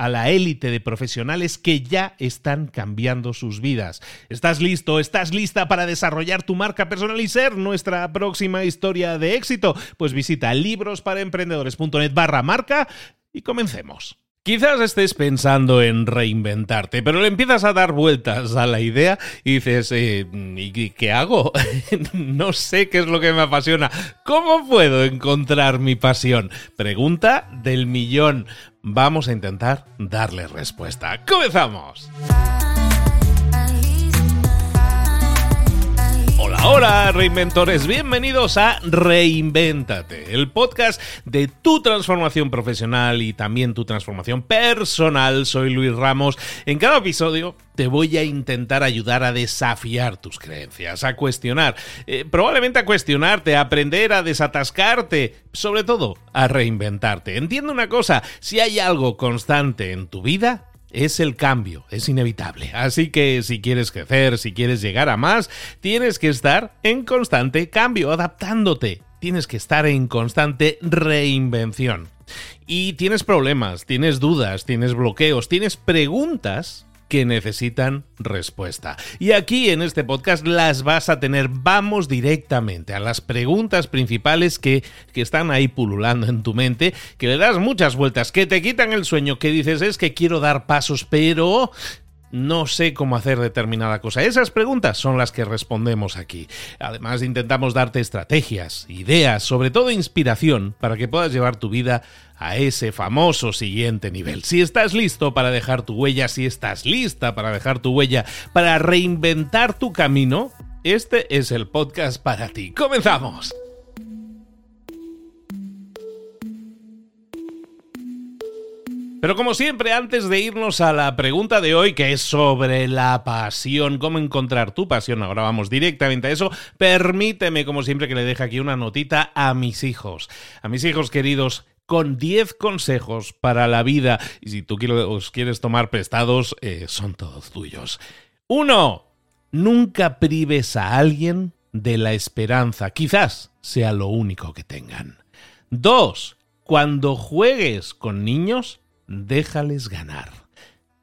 a la élite de profesionales que ya están cambiando sus vidas. ¿Estás listo? ¿Estás lista para desarrollar tu marca personal y ser nuestra próxima historia de éxito? Pues visita librosparaemprendedores.net barra marca y comencemos. Quizás estés pensando en reinventarte, pero le empiezas a dar vueltas a la idea y dices, eh, ¿y qué hago? no sé qué es lo que me apasiona. ¿Cómo puedo encontrar mi pasión? Pregunta del millón. Vamos a intentar darle respuesta. ¡Comenzamos! Hola reinventores, bienvenidos a Reinvéntate, el podcast de tu transformación profesional y también tu transformación personal. Soy Luis Ramos. En cada episodio te voy a intentar ayudar a desafiar tus creencias, a cuestionar, eh, probablemente a cuestionarte, a aprender a desatascarte, sobre todo a reinventarte. Entiende una cosa, si hay algo constante en tu vida, es el cambio, es inevitable. Así que si quieres crecer, si quieres llegar a más, tienes que estar en constante cambio, adaptándote. Tienes que estar en constante reinvención. Y tienes problemas, tienes dudas, tienes bloqueos, tienes preguntas que necesitan respuesta. Y aquí en este podcast las vas a tener. Vamos directamente a las preguntas principales que, que, están ahí pululando en tu mente, que le das muchas vueltas, que te quitan el sueño, que dices es que quiero dar pasos, pero no sé cómo hacer determinada cosa. Esas preguntas son las que respondemos aquí. Además, intentamos darte estrategias, ideas, sobre todo inspiración, para que puedas llevar tu vida a ese famoso siguiente nivel. Si estás listo para dejar tu huella, si estás lista para dejar tu huella, para reinventar tu camino, este es el podcast para ti. ¡Comenzamos! Pero como siempre, antes de irnos a la pregunta de hoy, que es sobre la pasión, cómo encontrar tu pasión, ahora vamos directamente a eso, permíteme, como siempre, que le deje aquí una notita a mis hijos. A mis hijos queridos, con 10 consejos para la vida. Y si tú os quieres tomar prestados, eh, son todos tuyos. 1. Nunca prives a alguien de la esperanza. Quizás sea lo único que tengan. 2. Cuando juegues con niños, déjales ganar.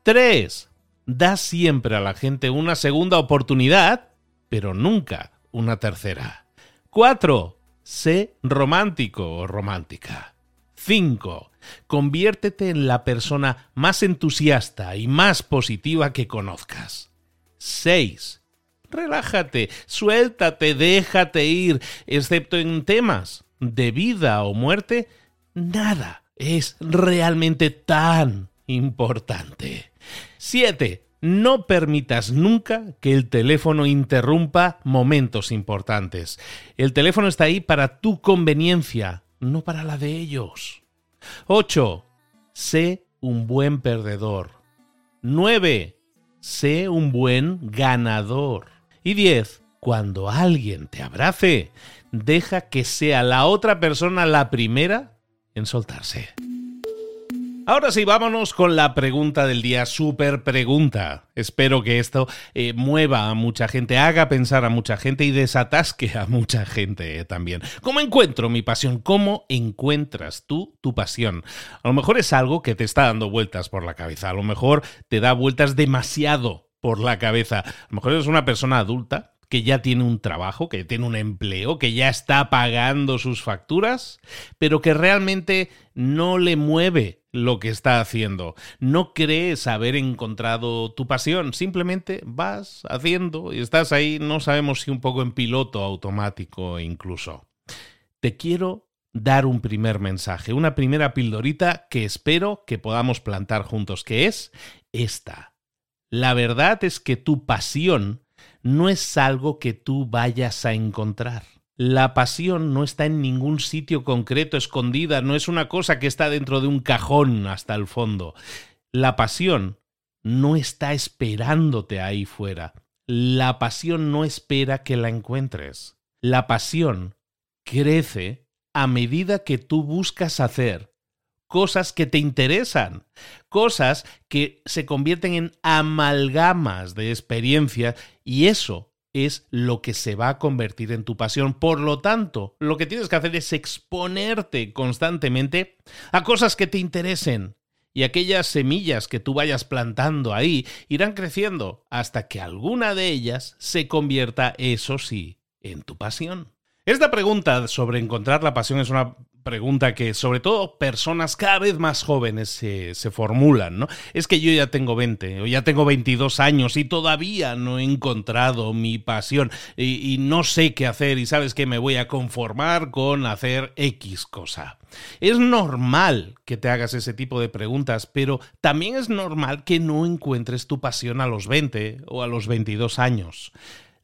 3. Da siempre a la gente una segunda oportunidad, pero nunca una tercera. 4. Sé romántico o romántica. 5. Conviértete en la persona más entusiasta y más positiva que conozcas. 6. Relájate, suéltate, déjate ir, excepto en temas de vida o muerte, nada es realmente tan importante. 7. No permitas nunca que el teléfono interrumpa momentos importantes. El teléfono está ahí para tu conveniencia, no para la de ellos. 8. Sé un buen perdedor. 9. Sé un buen ganador. Y 10. cuando alguien te abrace, deja que sea la otra persona la primera en soltarse. Ahora sí, vámonos con la pregunta del día, super pregunta. Espero que esto eh, mueva a mucha gente, haga pensar a mucha gente y desatasque a mucha gente eh, también. ¿Cómo encuentro mi pasión? ¿Cómo encuentras tú tu pasión? A lo mejor es algo que te está dando vueltas por la cabeza, a lo mejor te da vueltas demasiado por la cabeza. A lo mejor eres una persona adulta que ya tiene un trabajo, que tiene un empleo, que ya está pagando sus facturas, pero que realmente no le mueve lo que está haciendo. No crees haber encontrado tu pasión, simplemente vas haciendo y estás ahí, no sabemos si un poco en piloto automático incluso. Te quiero dar un primer mensaje, una primera pildorita que espero que podamos plantar juntos, que es esta. La verdad es que tu pasión no es algo que tú vayas a encontrar. La pasión no está en ningún sitio concreto escondida, no es una cosa que está dentro de un cajón hasta el fondo. La pasión no está esperándote ahí fuera. La pasión no espera que la encuentres. La pasión crece a medida que tú buscas hacer cosas que te interesan, cosas que se convierten en amalgamas de experiencia y eso es lo que se va a convertir en tu pasión. Por lo tanto, lo que tienes que hacer es exponerte constantemente a cosas que te interesen. Y aquellas semillas que tú vayas plantando ahí irán creciendo hasta que alguna de ellas se convierta, eso sí, en tu pasión. Esta pregunta sobre encontrar la pasión es una pregunta que sobre todo personas cada vez más jóvenes se, formulan, ¿no? Es que yo ya tengo 20 o ya tengo 22 años y todavía no he encontrado mi pasión y, y no sé qué hacer y sabes que me voy a conformar con hacer X cosa. Es normal que te hagas ese tipo de preguntas, pero también es normal que no encuentres tu pasión a los 20 o a los 22 años.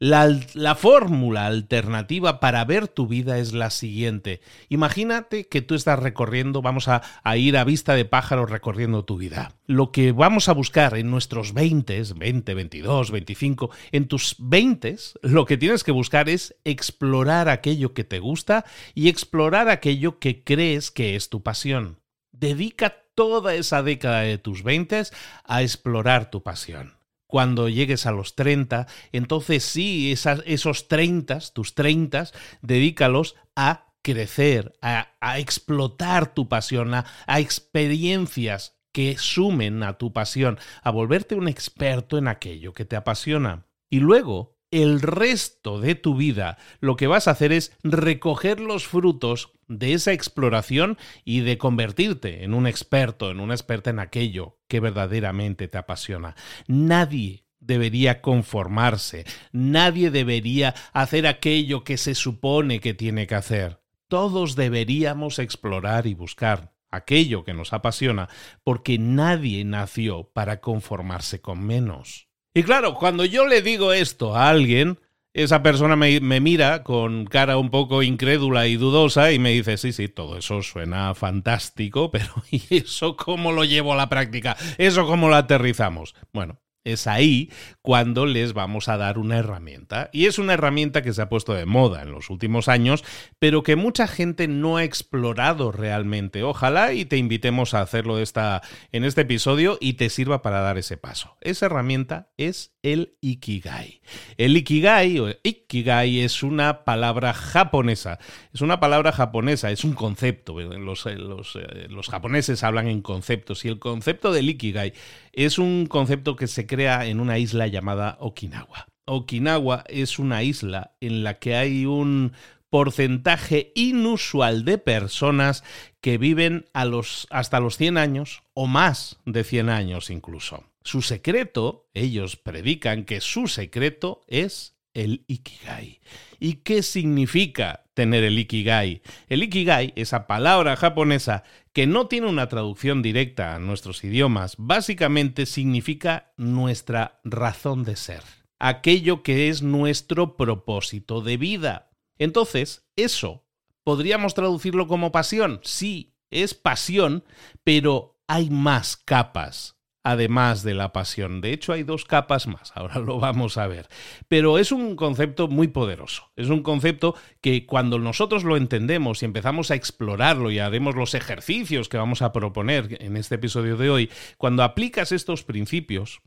La, fórmula alternativa para ver tu vida es la siguiente. Imagínate que tú estás recorriendo, vamos a, ir a vista de pájaro recorriendo tu vida. Lo que vamos a buscar en nuestros 20, 20, 22, 25, en tus 20, lo que tienes que buscar es explorar aquello que te gusta y explorar aquello que crees que es tu pasión. Dedica toda esa década de tus 20 a explorar tu pasión cuando llegues a los 30, entonces sí, esos 30, tus 30, dedícalos a crecer, a, explotar tu pasión, a, a experiencias que sumen a tu pasión, a volverte un experto en aquello que te apasiona. Y luego, el resto de tu vida, lo que vas a hacer es recoger los frutos de esa exploración y de convertirte en un experto, en una experta en aquello que verdaderamente te apasiona. Nadie debería conformarse, nadie debería hacer aquello que se supone que tiene que hacer. Todos deberíamos explorar y buscar aquello que nos apasiona, porque nadie nació para conformarse con menos. Y claro, cuando yo le digo esto a alguien, esa persona me, mira con cara un poco incrédula y dudosa y me dice, sí, sí, todo eso suena fantástico, pero ¿y eso cómo lo llevo a la práctica? ¿Eso cómo lo aterrizamos? Bueno, es ahí cuando les vamos a dar una herramienta. Y es una herramienta que se ha puesto de moda en los últimos años, pero que mucha gente no ha explorado realmente. Ojalá y te invitemos a hacerlo esta, en este episodio y te sirva para dar ese paso. Esa herramienta es el Ikigai. El Ikigai o Ikigai es una palabra japonesa. Es una palabra japonesa, es un concepto. Los, los, eh, los japoneses hablan en conceptos y el concepto del Ikigai es un concepto que se crea en una isla llamada Okinawa. Okinawa es una isla en la que hay un porcentaje inusual de personas que viven a los, hasta los 100 años o más de 100 años incluso. Su secreto, ellos predican que su secreto es el Ikigai. ¿Y qué significa tener el Ikigai? El Ikigai, esa palabra japonesa que no tiene una traducción directa a nuestros idiomas, básicamente significa nuestra razón de ser, aquello que es nuestro propósito de vida. Entonces, eso, ¿podríamos traducirlo como pasión? Sí, es pasión, pero hay más capas además de la pasión. De hecho, hay dos capas más, ahora lo vamos a ver. Pero es un concepto muy poderoso. Es un concepto que cuando nosotros lo entendemos y empezamos a explorarlo y haremos los ejercicios que vamos a proponer en este episodio de hoy, cuando aplicas estos principios,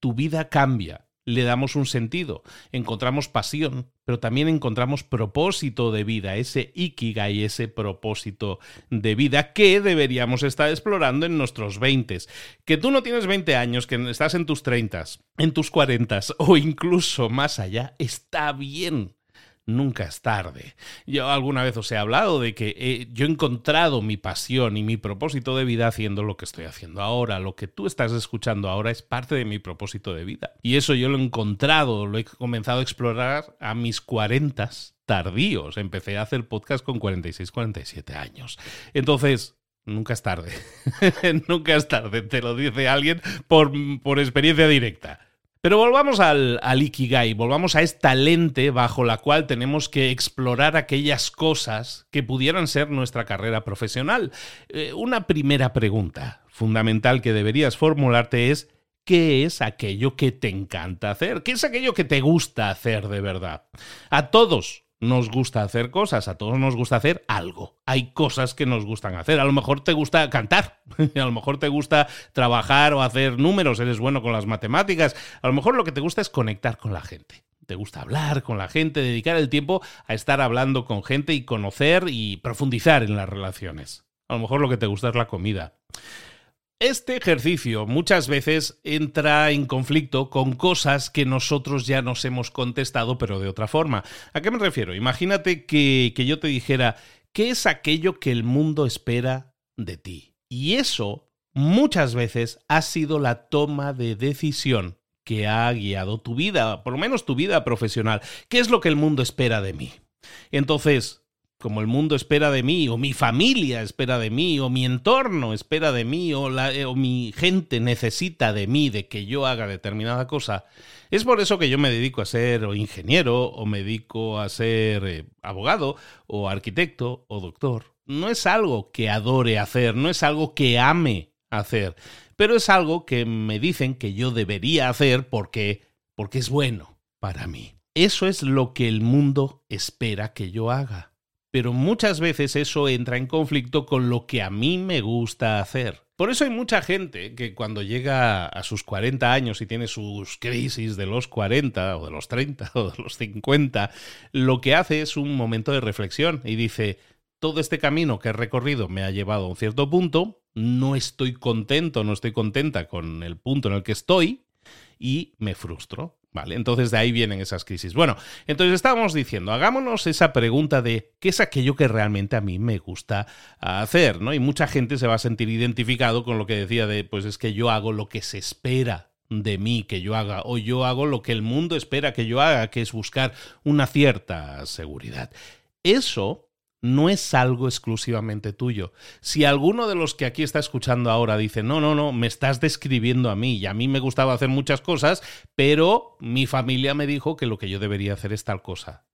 tu vida cambia le damos un sentido, encontramos pasión, pero también encontramos propósito de vida, ese ikigai, ese propósito de vida que deberíamos estar explorando en nuestros 20. Que tú no tienes 20 años, que estás en tus 30, en tus 40 o incluso más allá, está bien nunca es tarde. Yo alguna vez os he hablado de que yo he encontrado mi pasión y mi propósito de vida haciendo lo que estoy haciendo ahora. Lo que tú estás escuchando ahora es parte de mi propósito de vida. Y eso yo lo he encontrado, lo he comenzado a explorar a mis 40 tardíos. Empecé a hacer podcast con 46, 47 años. Entonces, Nunca es tarde. Nunca es tarde, te lo dice alguien por, por experiencia directa. Pero volvamos al, Ikigai, volvamos a esta lente bajo la cual tenemos que explorar aquellas cosas que pudieran ser nuestra carrera profesional. Eh, una primera pregunta fundamental que deberías formularte es, ¿qué es aquello que te encanta hacer? ¿Qué es aquello que te gusta hacer de verdad? A todos nos gusta hacer cosas, a todos nos gusta hacer algo. Hay cosas que nos gustan hacer. A lo mejor te gusta cantar, a lo mejor te gusta trabajar o hacer números, eres bueno con las matemáticas, a lo mejor lo que te gusta es conectar con la gente. Te gusta hablar con la gente, dedicar el tiempo a estar hablando con gente y conocer y profundizar en las relaciones. A lo mejor lo que te gusta es la comida. Este ejercicio muchas veces entra en conflicto con cosas que nosotros ya nos hemos contestado, pero de otra forma. ¿A qué me refiero? Imagínate que, que yo te dijera, ¿qué es aquello que el mundo espera de ti? Y eso muchas veces ha sido la toma de decisión que ha guiado tu vida, por lo menos tu vida profesional. ¿Qué es lo que el mundo espera de mí? Entonces, como el mundo espera de mí, o mi familia espera de mí, o mi entorno espera de mí, o, la, eh, o, mi gente necesita de mí, de que yo haga determinada cosa, es por eso que yo me dedico a ser o ingeniero, o me dedico a ser eh, abogado, o arquitecto, o doctor. No es algo que adore hacer, no es algo que ame hacer, pero es algo que me dicen que yo debería hacer porque, porque es bueno para mí. Eso es lo que el mundo espera que yo haga pero muchas veces eso entra en conflicto con lo que a mí me gusta hacer. Por eso hay mucha gente que cuando llega a sus 40 años y tiene sus crisis de los 40 o de los 30 o de los 50, lo que hace es un momento de reflexión y dice, todo este camino que he recorrido me ha llevado a un cierto punto, no estoy contento, no estoy contenta con el punto en el que estoy y me frustro. Vale, entonces de ahí vienen esas crisis. Bueno, entonces estábamos diciendo, hagámonos esa pregunta de qué es aquello que realmente a mí me gusta hacer, ¿no? Y mucha gente se va a sentir identificado con lo que decía de, pues es que yo hago lo que se espera de mí que yo haga, o yo hago lo que el mundo espera que yo haga, que es buscar una cierta seguridad. Eso no es algo exclusivamente tuyo. Si alguno de los que aquí está escuchando ahora dice, no, no, no, me estás describiendo a mí y a mí me gustaba hacer muchas cosas, pero mi familia me dijo que lo que yo debería hacer es tal cosa.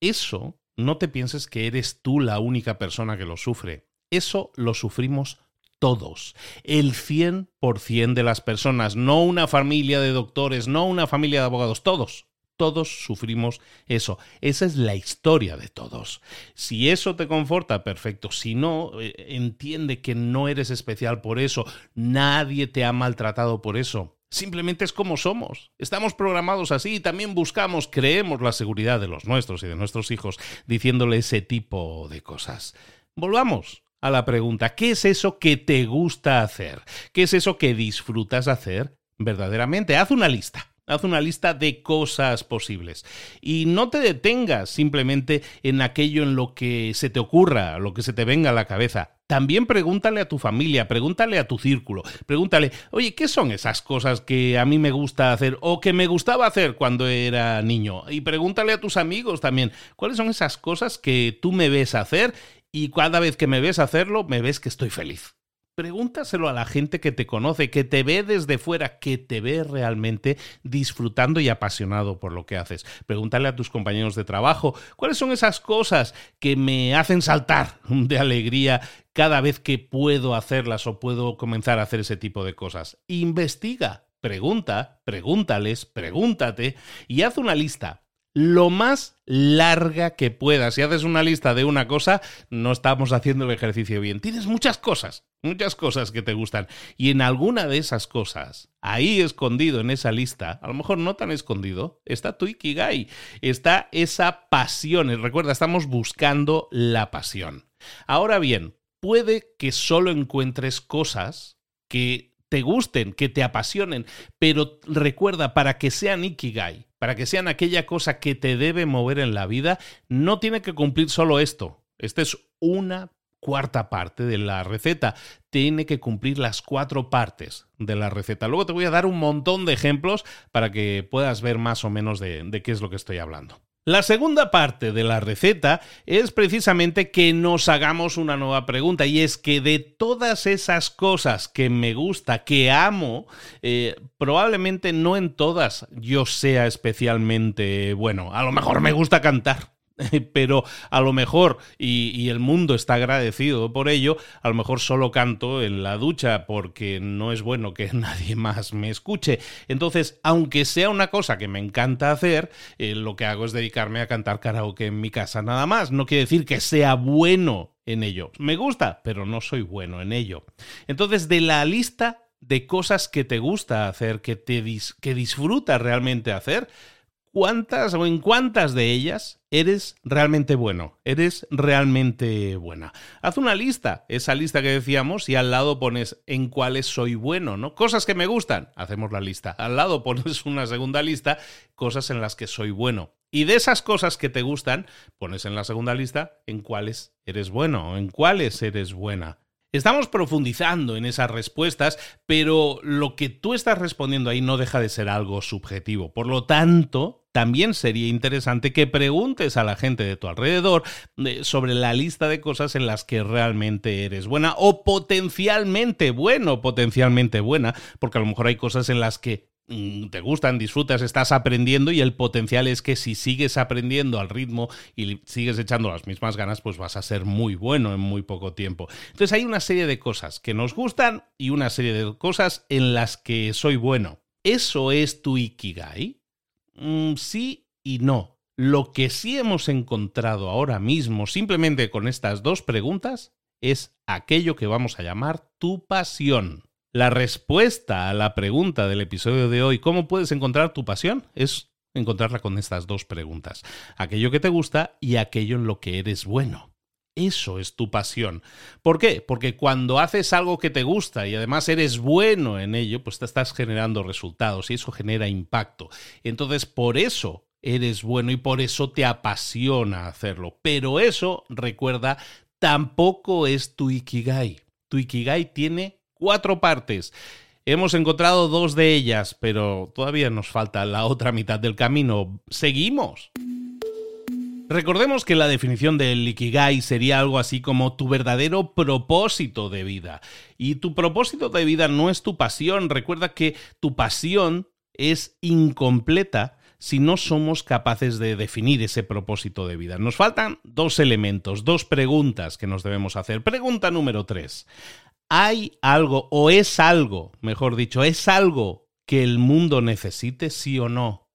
Eso no te pienses que eres tú la única persona que lo sufre. Eso lo sufrimos todos, el 100% de las personas, no una familia de doctores, no una familia de abogados, todos todos sufrimos eso. Esa es la historia de todos. Si eso te conforta, perfecto. Si no, eh, entiende que no eres especial por eso. Nadie te ha maltratado por eso. Simplemente es como somos. Estamos programados así y también buscamos, creemos la seguridad de los nuestros y de nuestros hijos diciéndole ese tipo de cosas. Volvamos a la pregunta, ¿qué es eso que te gusta hacer? ¿Qué es eso que disfrutas hacer verdaderamente? Haz una lista. Haz una lista de cosas posibles. Y no te detengas simplemente en aquello en lo que se te ocurra, lo que se te venga a la cabeza. También pregúntale a tu familia, pregúntale a tu círculo, pregúntale, oye, ¿qué son esas cosas que a mí me gusta hacer o que me gustaba hacer cuando era niño? Y pregúntale a tus amigos también, ¿cuáles son esas cosas que tú me ves hacer y cada vez que me ves hacerlo, me ves que estoy feliz? Pregúntaselo a la gente que te conoce, que te ve desde fuera, que te ve realmente disfrutando y apasionado por lo que haces. Pregúntale a tus compañeros de trabajo cuáles son esas cosas que me hacen saltar de alegría cada vez que puedo hacerlas o puedo comenzar a hacer ese tipo de cosas. Investiga, pregunta, pregúntales, pregúntate y haz una lista lo más larga que puedas. Si haces una lista de una cosa, no estamos haciendo el ejercicio bien. Tienes muchas cosas, muchas cosas que te gustan. Y en alguna de esas cosas, ahí escondido en esa lista, a lo mejor no tan escondido, está tu Ikigai, está esa pasión. Y recuerda, estamos buscando la pasión. Ahora bien, puede que solo encuentres cosas que te gusten, que te apasionen, pero recuerda, para que sean Ikigai, para que sean aquella cosa que te debe mover en la vida, no tiene que cumplir solo esto. Esta es una cuarta parte de la receta. Tiene que cumplir las cuatro partes de la receta. Luego te voy a dar un montón de ejemplos para que puedas ver más o menos de, de qué es lo que estoy hablando. La segunda parte de la receta es precisamente que nos hagamos una nueva pregunta y es que de todas esas cosas que me gusta, que amo, eh, probablemente no en todas yo sea especialmente bueno. A lo mejor me gusta cantar, pero a lo mejor, y, el mundo está agradecido por ello, a lo mejor solo canto en la ducha porque no es bueno que nadie más me escuche. Entonces, aunque sea una cosa que me encanta hacer, eh, lo que hago es dedicarme a cantar karaoke en mi casa nada más. No quiere decir que sea bueno en ello. Me gusta, pero no soy bueno en ello. Entonces, de la lista de cosas que te gusta hacer, que, te que disfrutas realmente hacer, ¿cuántas o en cuántas de ellas eres realmente bueno, eres realmente buena. Haz una lista, esa lista que decíamos, y al lado pones en cuáles soy bueno, ¿no? Cosas que me gustan, hacemos la lista. Al lado pones una segunda lista, cosas en las que soy bueno. Y de esas cosas que te gustan, pones en la segunda lista en cuáles eres bueno, en cuáles eres buena. Estamos profundizando en esas respuestas, pero lo que tú estás respondiendo ahí no deja de ser algo subjetivo. Por lo tanto, también sería interesante que preguntes a la gente de tu alrededor eh, sobre la lista de cosas en las que realmente eres buena o potencialmente bueno, potencialmente buena, porque a lo mejor hay cosas en las que te gustan, disfrutas, estás aprendiendo y el potencial es que si sigues aprendiendo al ritmo y sigues echando las mismas ganas, pues vas a ser muy bueno en muy poco tiempo. Entonces hay una serie de cosas que nos gustan y una serie de cosas en las que soy bueno. ¿Eso es tu Ikigai? Mm, sí y no. Lo que sí hemos encontrado ahora mismo, simplemente con estas dos preguntas, es aquello que vamos a llamar tu pasión. La respuesta a la pregunta del episodio de hoy, ¿cómo puedes encontrar tu pasión? Es encontrarla con estas dos preguntas. Aquello que te gusta y aquello en lo que eres bueno. Eso es tu pasión. ¿Por qué? Porque cuando haces algo que te gusta y además eres bueno en ello, pues te estás generando resultados y eso genera impacto. Entonces, por eso eres bueno y por eso te apasiona hacerlo. Pero eso, recuerda, tampoco es tu Ikigai. Tu Ikigai tiene cuatro partes. Hemos encontrado dos de ellas, pero todavía nos falta la otra mitad del camino. ¿Seguimos? Recordemos que la definición del Ikigai sería algo así como tu verdadero propósito de vida. Y tu propósito de vida no es tu pasión. Recuerda que tu pasión es incompleta si no somos capaces de definir ese propósito de vida. Nos faltan dos elementos, dos preguntas que nos debemos hacer. Pregunta número tres hay algo, o es algo, mejor dicho, es algo que el mundo necesite, sí o no.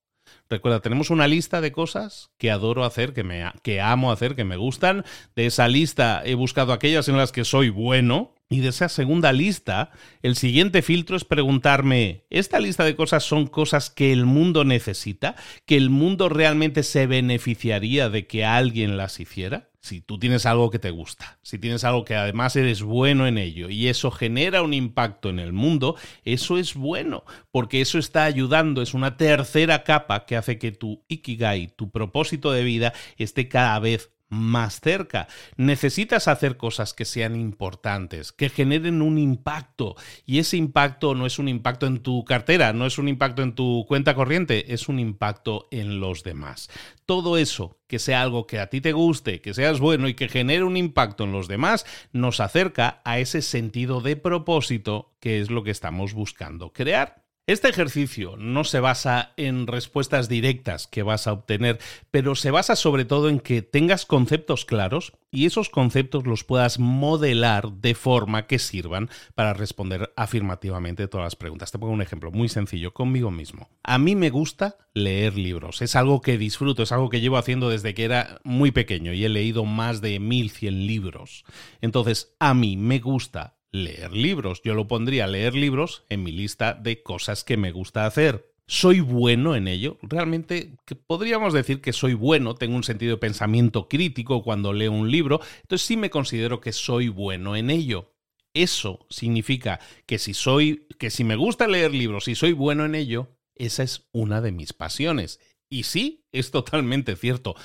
Recuerda, tenemos una lista de cosas que adoro hacer, que, me, que amo hacer, que me gustan. De esa lista he buscado aquellas en las que soy bueno. Y de esa segunda lista, el siguiente filtro es preguntarme, ¿esta lista de cosas son cosas que el mundo necesita? ¿Que el mundo realmente se beneficiaría de que alguien las hiciera? Si tú tienes algo que te gusta, si tienes algo que además eres bueno en ello y eso genera un impacto en el mundo, eso es bueno, porque eso está ayudando, es una tercera capa que hace que tu ikigai, tu propósito de vida, esté cada vez más cerca. Necesitas hacer cosas que sean importantes, que generen un impacto. Y ese impacto no es un impacto en tu cartera, no es un impacto en tu cuenta corriente, es un impacto en los demás. Todo eso, que sea algo que a ti te guste, que seas bueno y que genere un impacto en los demás, nos acerca a ese sentido de propósito que es lo que estamos buscando crear. Este ejercicio no se basa en respuestas directas que vas a obtener, pero se basa sobre todo en que tengas conceptos claros y esos conceptos los puedas modelar de forma que sirvan para responder afirmativamente todas las preguntas. Te pongo un ejemplo muy sencillo conmigo mismo. A mí me gusta leer libros, es algo que disfruto, es algo que llevo haciendo desde que era muy pequeño y he leído más de 1100 libros. Entonces, a mí me gusta leer libros. Yo lo pondría leer libros en mi lista de cosas que me gusta hacer. ¿Soy bueno en ello? Realmente podríamos decir que soy bueno, tengo un sentido de pensamiento crítico cuando leo un libro, entonces sí me considero que soy bueno en ello. Eso significa que si soy que si me gusta leer libros y soy bueno en ello, esa es una de mis pasiones. Y sí, es totalmente cierto.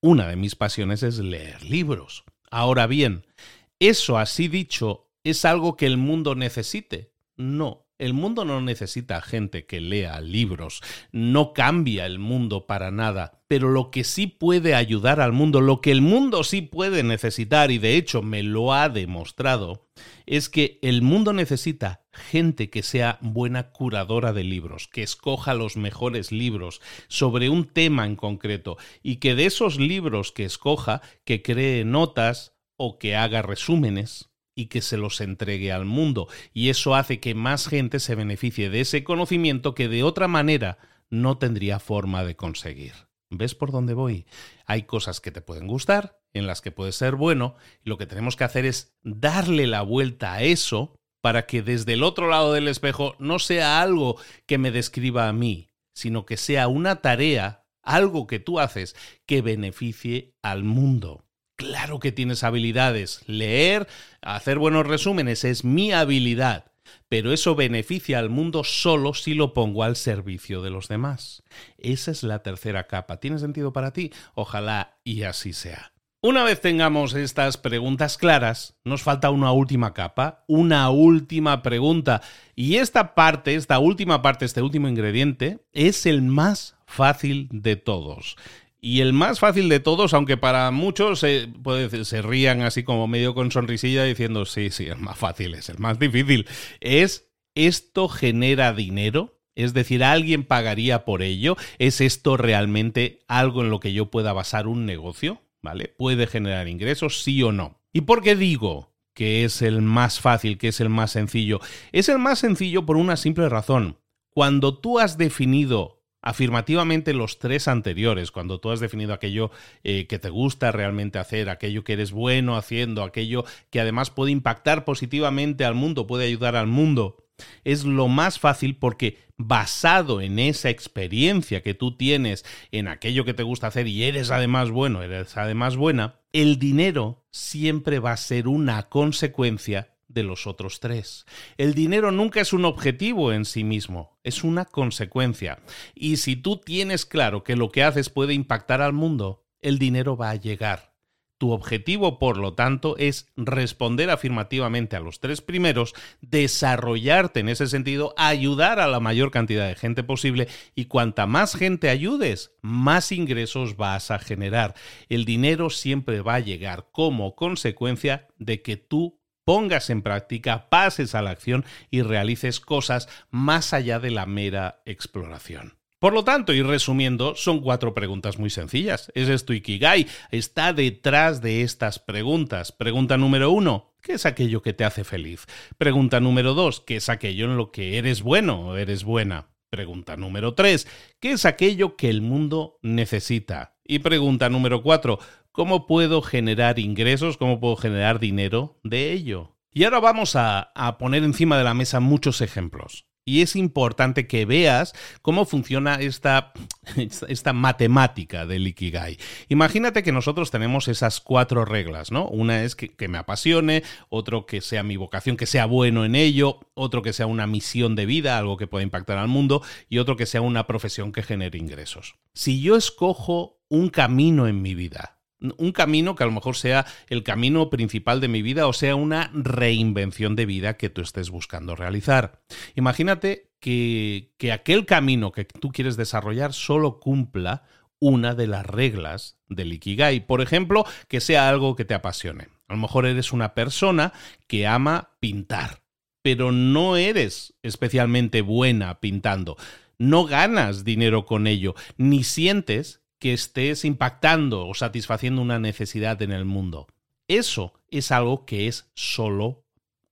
Una de mis pasiones es leer libros. Ahora bien, eso así dicho ¿Es algo que el mundo necesite? No, el mundo no necesita gente que lea libros, no cambia el mundo para nada, pero lo que sí puede ayudar al mundo, lo que el mundo sí puede necesitar, y de hecho me lo ha demostrado, es que el mundo necesita gente que sea buena curadora de libros, que escoja los mejores libros sobre un tema en concreto, y que de esos libros que escoja, que cree notas o que haga resúmenes y que se los entregue al mundo. Y eso hace que más gente se beneficie de ese conocimiento que de otra manera no tendría forma de conseguir. ¿Ves por dónde voy? Hay cosas que te pueden gustar, en las que puedes ser bueno, y lo que tenemos que hacer es darle la vuelta a eso para que desde el otro lado del espejo no sea algo que me describa a mí, sino que sea una tarea, algo que tú haces que beneficie al mundo. Claro que tienes habilidades. Leer, hacer buenos resúmenes es mi habilidad, pero eso beneficia al mundo solo si lo pongo al servicio de los demás. Esa es la tercera capa. ¿Tiene sentido para ti? Ojalá y así sea. Una vez tengamos estas preguntas claras, nos falta una última capa, una última pregunta. Y esta parte, esta última parte, este último ingrediente, es el más fácil de todos. Y el más fácil de todos, aunque para muchos se, puede, se rían así como medio con sonrisilla diciendo, sí, sí, el más fácil es el más difícil, es ¿esto genera dinero? Es decir, ¿alguien pagaría por ello? ¿Es esto realmente algo en lo que yo pueda basar un negocio? ¿Vale? ¿Puede generar ingresos? Sí o no. ¿Y por qué digo que es el más fácil, que es el más sencillo? Es el más sencillo por una simple razón. Cuando tú has definido afirmativamente los tres anteriores, cuando tú has definido aquello eh, que te gusta realmente hacer, aquello que eres bueno haciendo, aquello que además puede impactar positivamente al mundo, puede ayudar al mundo, es lo más fácil porque basado en esa experiencia que tú tienes en aquello que te gusta hacer y eres además bueno, eres además buena, el dinero siempre va a ser una consecuencia de los otros tres. El dinero nunca es un objetivo en sí mismo, es una consecuencia. Y si tú tienes claro que lo que haces puede impactar al mundo, el dinero va a llegar. Tu objetivo, por lo tanto, es responder afirmativamente a los tres primeros, desarrollarte en ese sentido, ayudar a la mayor cantidad de gente posible y cuanta más gente ayudes, más ingresos vas a generar. El dinero siempre va a llegar como consecuencia de que tú pongas en práctica, pases a la acción y realices cosas más allá de la mera exploración. Por lo tanto, y resumiendo, son cuatro preguntas muy sencillas. ¿Es esto Ikigai? Está detrás de estas preguntas. Pregunta número uno, ¿qué es aquello que te hace feliz? Pregunta número dos, ¿qué es aquello en lo que eres bueno o eres buena? Pregunta número tres, ¿qué es aquello que el mundo necesita? Y pregunta número cuatro, ¿Cómo puedo generar ingresos? ¿Cómo puedo generar dinero de ello? Y ahora vamos a, poner encima de la mesa muchos ejemplos. Y es importante que veas cómo funciona esta, esta, matemática del Ikigai. Imagínate que nosotros tenemos esas cuatro reglas, ¿no? Una es que, me apasione, otro que sea mi vocación, que sea bueno en ello, otro que sea una misión de vida, algo que pueda impactar al mundo, y otro que sea una profesión que genere ingresos. Si yo escojo un camino en mi vida, un camino que a lo mejor sea el camino principal de mi vida o sea una reinvención de vida que tú estés buscando realizar. Imagínate que, que aquel camino que tú quieres desarrollar solo cumpla una de las reglas del Ikigai. Por ejemplo, que sea algo que te apasione. A lo mejor eres una persona que ama pintar pero no eres especialmente buena pintando. No ganas dinero con ello, ni sientes que estés impactando o satisfaciendo una necesidad en el mundo. Eso es algo que es solo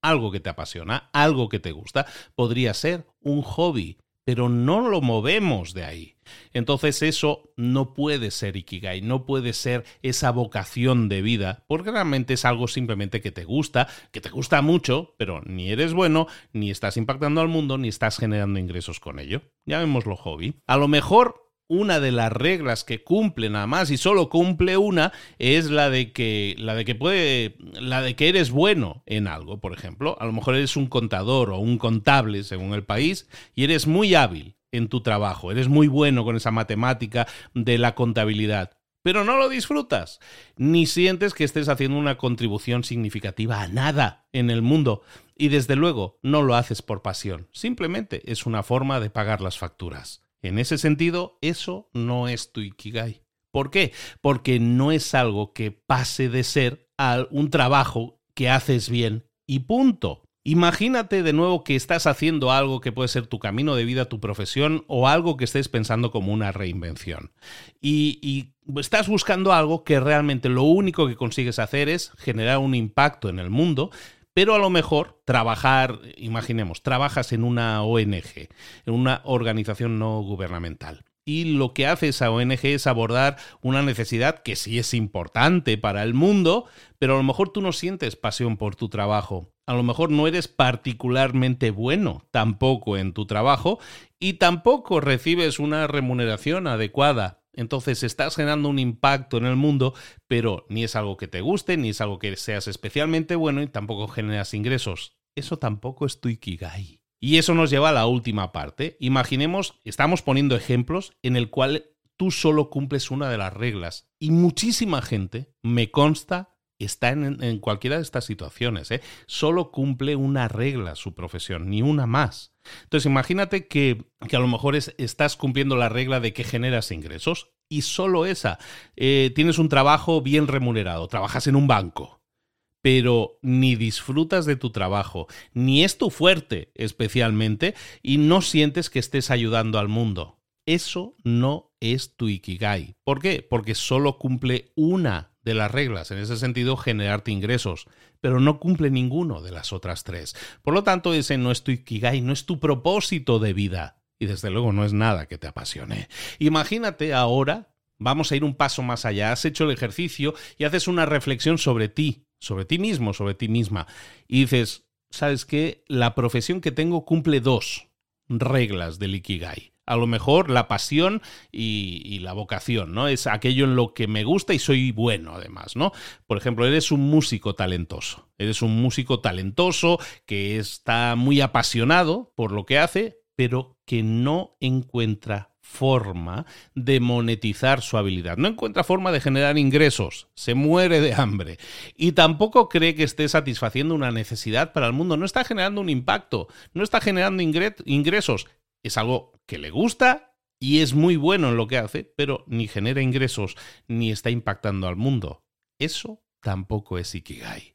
algo que te apasiona, algo que te gusta. Podría ser un hobby, pero no lo movemos de ahí. Entonces eso no puede ser Ikigai, no puede ser esa vocación de vida, porque realmente es algo simplemente que te gusta, que te gusta mucho, pero ni eres bueno, ni estás impactando al mundo, ni estás generando ingresos con ello. Llamémoslo hobby. A lo mejor una de las reglas que cumple nada más y solo cumple una es la de que la de que puede la de que eres bueno en algo, por ejemplo, a lo mejor eres un contador o un contable según el país y eres muy hábil en tu trabajo, eres muy bueno con esa matemática de la contabilidad, pero no lo disfrutas, ni sientes que estés haciendo una contribución significativa a nada en el mundo. Y desde luego no lo haces por pasión, simplemente es una forma de pagar las facturas. En ese sentido, eso no es tu Ikigai. ¿Por qué? Porque no es algo que pase de ser a un trabajo que haces bien y punto. Imagínate de nuevo que estás haciendo algo que puede ser tu camino de vida, tu profesión o algo que estés pensando como una reinvención. Y, y, estás buscando algo que realmente lo único que consigues hacer es generar un impacto en el mundo, pero a lo mejor trabajar, imaginemos, trabajas en una ONG, en una organización no gubernamental. Y lo que hace esa ONG es abordar una necesidad que sí es importante para el mundo, pero a lo mejor tú no sientes pasión por tu trabajo. A lo mejor no eres particularmente bueno tampoco en tu trabajo y tampoco recibes una remuneración adecuada entonces estás generando un impacto en el mundo, pero ni es algo que te guste, ni es algo que seas especialmente bueno y tampoco generas ingresos. Eso tampoco es tu ikigai. Y eso nos lleva a la última parte. Imaginemos, estamos poniendo ejemplos en el cual tú solo cumples una de las reglas y muchísima gente, me consta, está en, cualquiera de estas situaciones. ¿eh? Solo cumple una regla su profesión, ni una más. Entonces imagínate que, a lo mejor estás cumpliendo la regla de que generas ingresos y solo esa. Eh, tienes un trabajo bien remunerado, trabajas en un banco, pero ni disfrutas de tu trabajo, ni es tu fuerte especialmente, y no sientes que estés ayudando al mundo. Eso no es tu ikigai. ¿Por qué? Porque solo cumple una de las reglas, en ese sentido generarte ingresos, pero no cumple ninguno de las otras tres. Por lo tanto, ese no es tu ikigai, no es tu propósito de vida. Y desde luego no es nada que te apasione. Imagínate ahora, vamos a ir un paso más allá, has hecho el ejercicio y haces una reflexión sobre ti, sobre ti mismo, sobre ti misma. Y dices, ¿sabes qué? La profesión que tengo cumple dos reglas del ikigai a lo mejor la pasión y, la vocación, ¿no? Es aquello en lo que me gusta y soy bueno, además, ¿no? Por ejemplo, eres un músico talentoso. Eres un músico talentoso que está muy apasionado por lo que hace, pero que no encuentra forma de monetizar su habilidad. No encuentra forma de generar ingresos. Se muere de hambre. Y tampoco cree que esté satisfaciendo una necesidad para el mundo. No está generando un impacto. No está generando ingresos. Es algo que le gusta y es muy bueno en lo que hace, pero ni genera ingresos ni está impactando al mundo. Eso tampoco es Ikigai.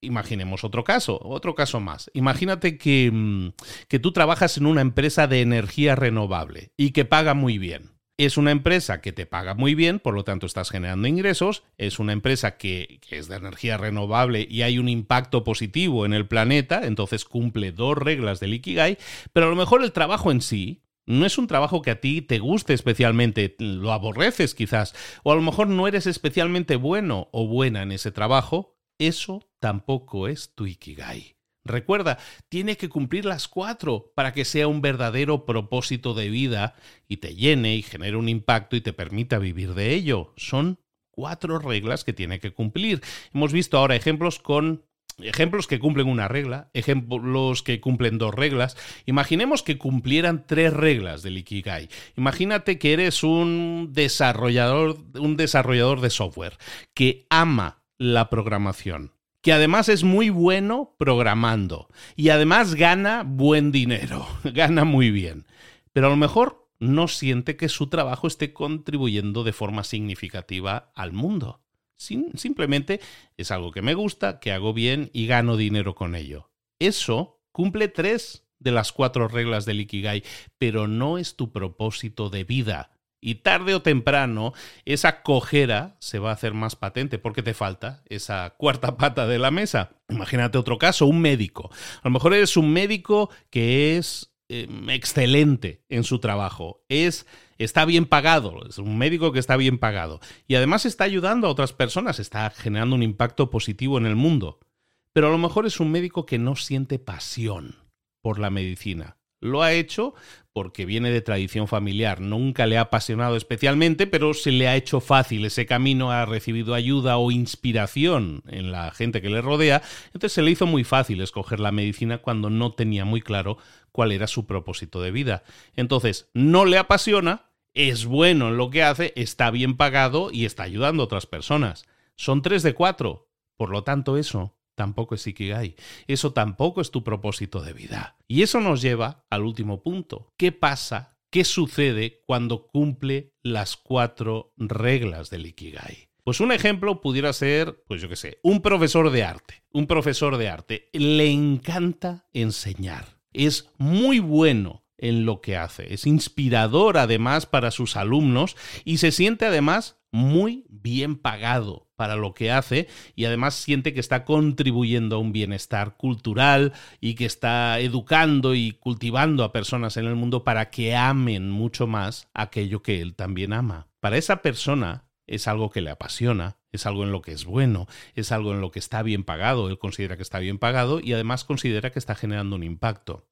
Imaginemos otro caso, otro caso más. Imagínate que, mm, que tú trabajas en una empresa de energía renovable y que paga muy bien. Es una empresa que te paga muy bien, por lo tanto estás generando ingresos, es una empresa que, es de energía renovable y hay un impacto positivo en el planeta, entonces cumple dos reglas del Ikigai, pero a lo mejor el trabajo en sí no es un trabajo que a ti te guste especialmente, lo aborreces quizás, o a lo mejor no eres especialmente bueno o buena en ese trabajo, eso tampoco es tu Ikigai. Recuerda, tiene que cumplir las cuatro para que sea un verdadero propósito de vida y te llene y genere un impacto y te permita vivir de ello. Son cuatro reglas que tiene que cumplir. Hemos visto ahora ejemplos con ejemplos que cumplen una regla, ejemplos que cumplen dos reglas. Imaginemos que cumplieran tres reglas del Ikigai. Imagínate que eres un desarrollador, un desarrollador de software que ama la programación, que además es muy bueno programando y además gana buen dinero, gana muy bien. Pero a lo mejor no siente que su trabajo esté contribuyendo de forma significativa al mundo simplemente es algo que me gusta, que hago bien y gano dinero con ello. Eso cumple tres de las cuatro reglas del Ikigai, pero no es tu propósito de vida. Y tarde o temprano esa cojera se va a hacer más patente porque te falta esa cuarta pata de la mesa. Imagínate otro caso, un médico. A lo mejor eres un médico que es em, excelente en su trabajo, es está bien pagado, es un médico que está bien pagado y además está ayudando a otras personas, está generando un impacto positivo en el mundo. Pero a lo mejor es un médico que no siente pasión por la medicina. Lo ha hecho porque viene de tradición familiar, nunca le ha apasionado especialmente, pero se le ha hecho fácil ese camino, ha recibido ayuda o inspiración en la gente que le rodea, entonces se le hizo muy fácil escoger la medicina cuando no tenía muy claro cuál era su propósito de vida. Entonces, no le apasiona, es bueno en lo que hace, está bien pagado y está ayudando a otras personas. Son tres de cuatro. Por lo tanto, eso tampoco es Ikigai. Eso tampoco es tu propósito de vida. Y eso nos lleva al último punto. ¿Qué pasa? ¿Qué sucede cuando cumple las cuatro reglas del Ikigai? Pues un ejemplo pudiera ser, pues yo qué sé, un profesor de arte. Un profesor de arte le encanta enseñar. Es muy bueno en lo que hace. Es inspirador además para sus alumnos y se siente además muy bien pagado para lo que hace y además siente que está contribuyendo a un bienestar cultural y que está educando y cultivando a personas en el mundo para que amen mucho más aquello que él también ama. Para esa persona es algo que le apasiona, es algo en lo que es bueno, es algo en lo que está bien pagado, él considera que está bien pagado y además considera que está generando un impacto.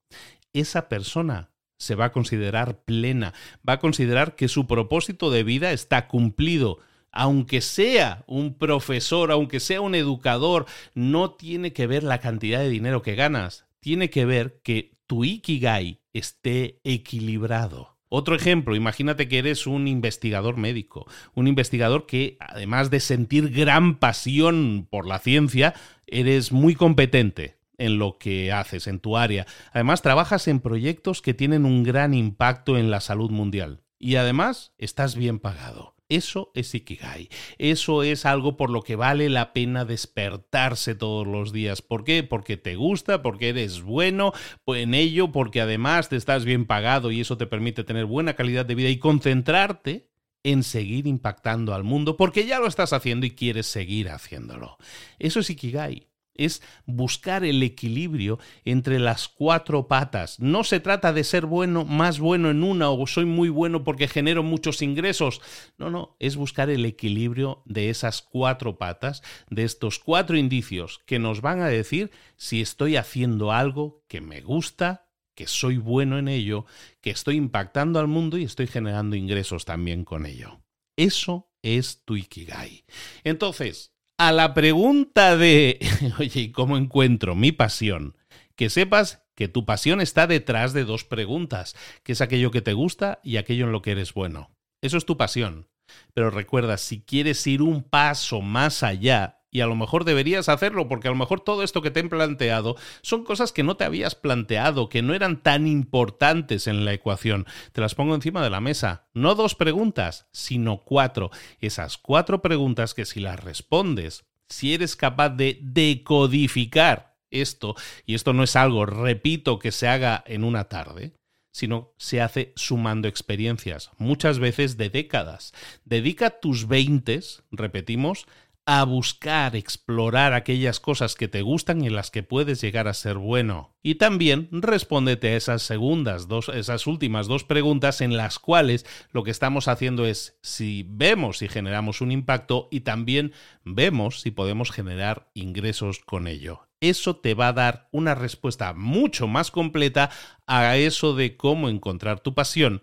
Esa persona se va a considerar plena, va a considerar que su propósito de vida está cumplido. Aunque sea un profesor, aunque sea un educador, no tiene que ver la cantidad de dinero que ganas, tiene que ver que tu ikigai esté equilibrado. Otro ejemplo, imagínate que eres un investigador médico, un investigador que además de sentir gran pasión por la ciencia, eres muy competente, en lo que haces, en tu área. Además, trabajas en proyectos que tienen un gran impacto en la salud mundial. Y además, estás bien pagado. Eso es Ikigai. Eso es algo por lo que vale la pena despertarse todos los días. ¿Por qué? Porque te gusta, porque eres bueno en ello, porque además te estás bien pagado y eso te permite tener buena calidad de vida y concentrarte en seguir impactando al mundo, porque ya lo estás haciendo y quieres seguir haciéndolo. Eso es Ikigai es buscar el equilibrio entre las cuatro patas. No se trata de ser bueno, más bueno en una o soy muy bueno porque genero muchos ingresos. No, no, es buscar el equilibrio de esas cuatro patas, de estos cuatro indicios que nos van a decir si estoy haciendo algo que me gusta, que soy bueno en ello, que estoy impactando al mundo y estoy generando ingresos también con ello. Eso es tu Ikigai. Entonces, a la pregunta de, oye, ¿y cómo encuentro mi pasión? Que sepas que tu pasión está detrás de dos preguntas, que es aquello que te gusta y aquello en lo que eres bueno. Eso es tu pasión. Pero recuerda, si quieres ir un paso más allá, y a lo mejor deberías hacerlo porque a lo mejor todo esto que te he planteado son cosas que no te habías planteado, que no eran tan importantes en la ecuación. Te las pongo encima de la mesa. No dos preguntas, sino cuatro. Esas cuatro preguntas que si las respondes, si eres capaz de decodificar esto, y esto no es algo, repito, que se haga en una tarde, sino se hace sumando experiencias, muchas veces de décadas. Dedica tus veintes, repetimos, a buscar, explorar aquellas cosas que te gustan y en las que puedes llegar a ser bueno. Y también respóndete a esas segundas dos, esas últimas dos preguntas en las cuales lo que estamos haciendo es si vemos si generamos un impacto y también vemos si podemos generar ingresos con ello. Eso te va a dar una respuesta mucho más completa a eso de cómo encontrar tu pasión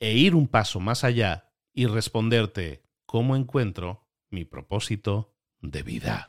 e ir un paso más allá y responderte cómo encuentro mi propósito de vida.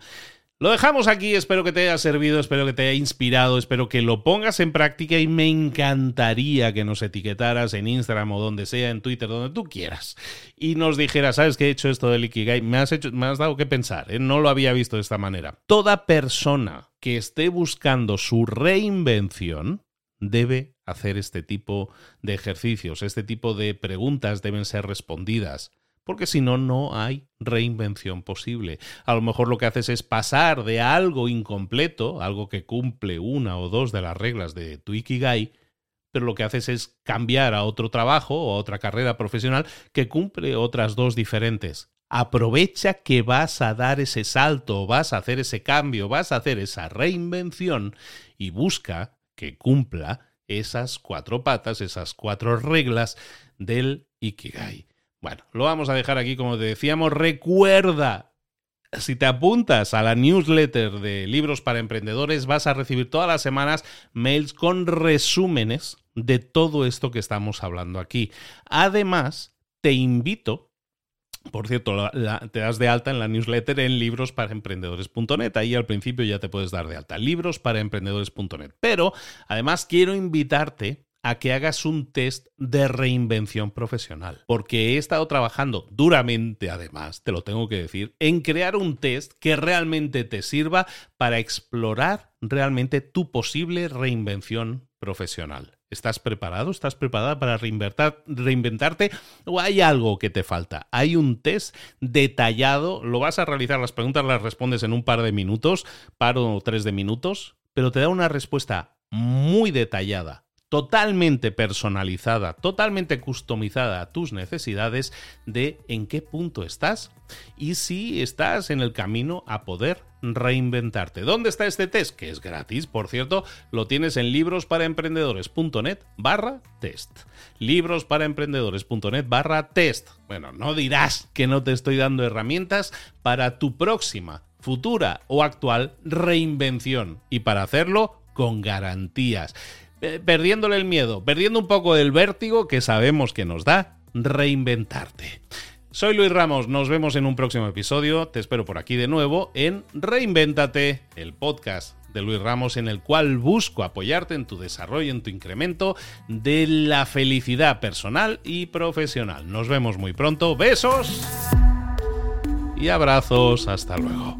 Lo dejamos aquí, espero que te haya servido, espero que te haya inspirado, espero que lo pongas en práctica y me encantaría que nos etiquetaras en Instagram o donde sea, en Twitter, donde tú quieras. Y nos dijeras, ¿sabes qué he hecho esto del Ikigai? Me has, hecho, me has dado que pensar, ¿eh? no lo había visto de esta manera. Toda persona que esté buscando su reinvención debe hacer este tipo de ejercicios, este tipo de preguntas deben ser respondidas porque si no, no hay reinvención posible. A lo mejor lo que haces es pasar de algo incompleto, algo que cumple una o dos de las reglas de tu Ikigai, pero lo que haces es cambiar a otro trabajo o a otra carrera profesional que cumple otras dos diferentes. Aprovecha que vas a dar ese salto, vas a hacer ese cambio, vas a hacer esa reinvención y busca que cumpla esas cuatro patas, esas cuatro reglas del Ikigai. Bueno, lo vamos a dejar aquí como te decíamos. Recuerda, si te apuntas a la newsletter de libros para emprendedores, vas a recibir todas las semanas mails con resúmenes de todo esto que estamos hablando aquí. Además, te invito por cierto, te das de alta en la newsletter en librosparaemprendedores.net. Ahí al principio ya te puedes dar de alta. Librosparaemprendedores.net. Pero además quiero invitarte a que hagas un test de reinvención profesional. Porque he estado trabajando duramente, además, te lo tengo que decir, en crear un test que realmente te sirva para explorar realmente tu posible reinvención profesional. ¿Estás preparado? ¿Estás preparada para reinventarte? ¿O hay algo que te falta? Hay un test detallado, lo vas a realizar, las preguntas las respondes en un par de minutos, par o tres de minutos, pero te da una respuesta muy detallada totalmente personalizada, totalmente customizada a tus necesidades de en qué punto estás y si estás en el camino a poder reinventarte. ¿Dónde está este test? Que es gratis, por cierto, lo tienes en librosparaemprendedores.net barra test. Librosparaemprendedores.net barra test. Bueno, no dirás que no te estoy dando herramientas para tu próxima, futura o actual reinvención y para hacerlo con garantías perdiéndole el miedo, perdiendo un poco del vértigo que sabemos que nos da reinventarte. Soy Luis Ramos, nos vemos en un próximo episodio, te espero por aquí de nuevo en Reinvéntate, el podcast de Luis Ramos en el cual busco apoyarte en tu desarrollo, en tu incremento de la felicidad personal y profesional. Nos vemos muy pronto, besos y abrazos, hasta luego.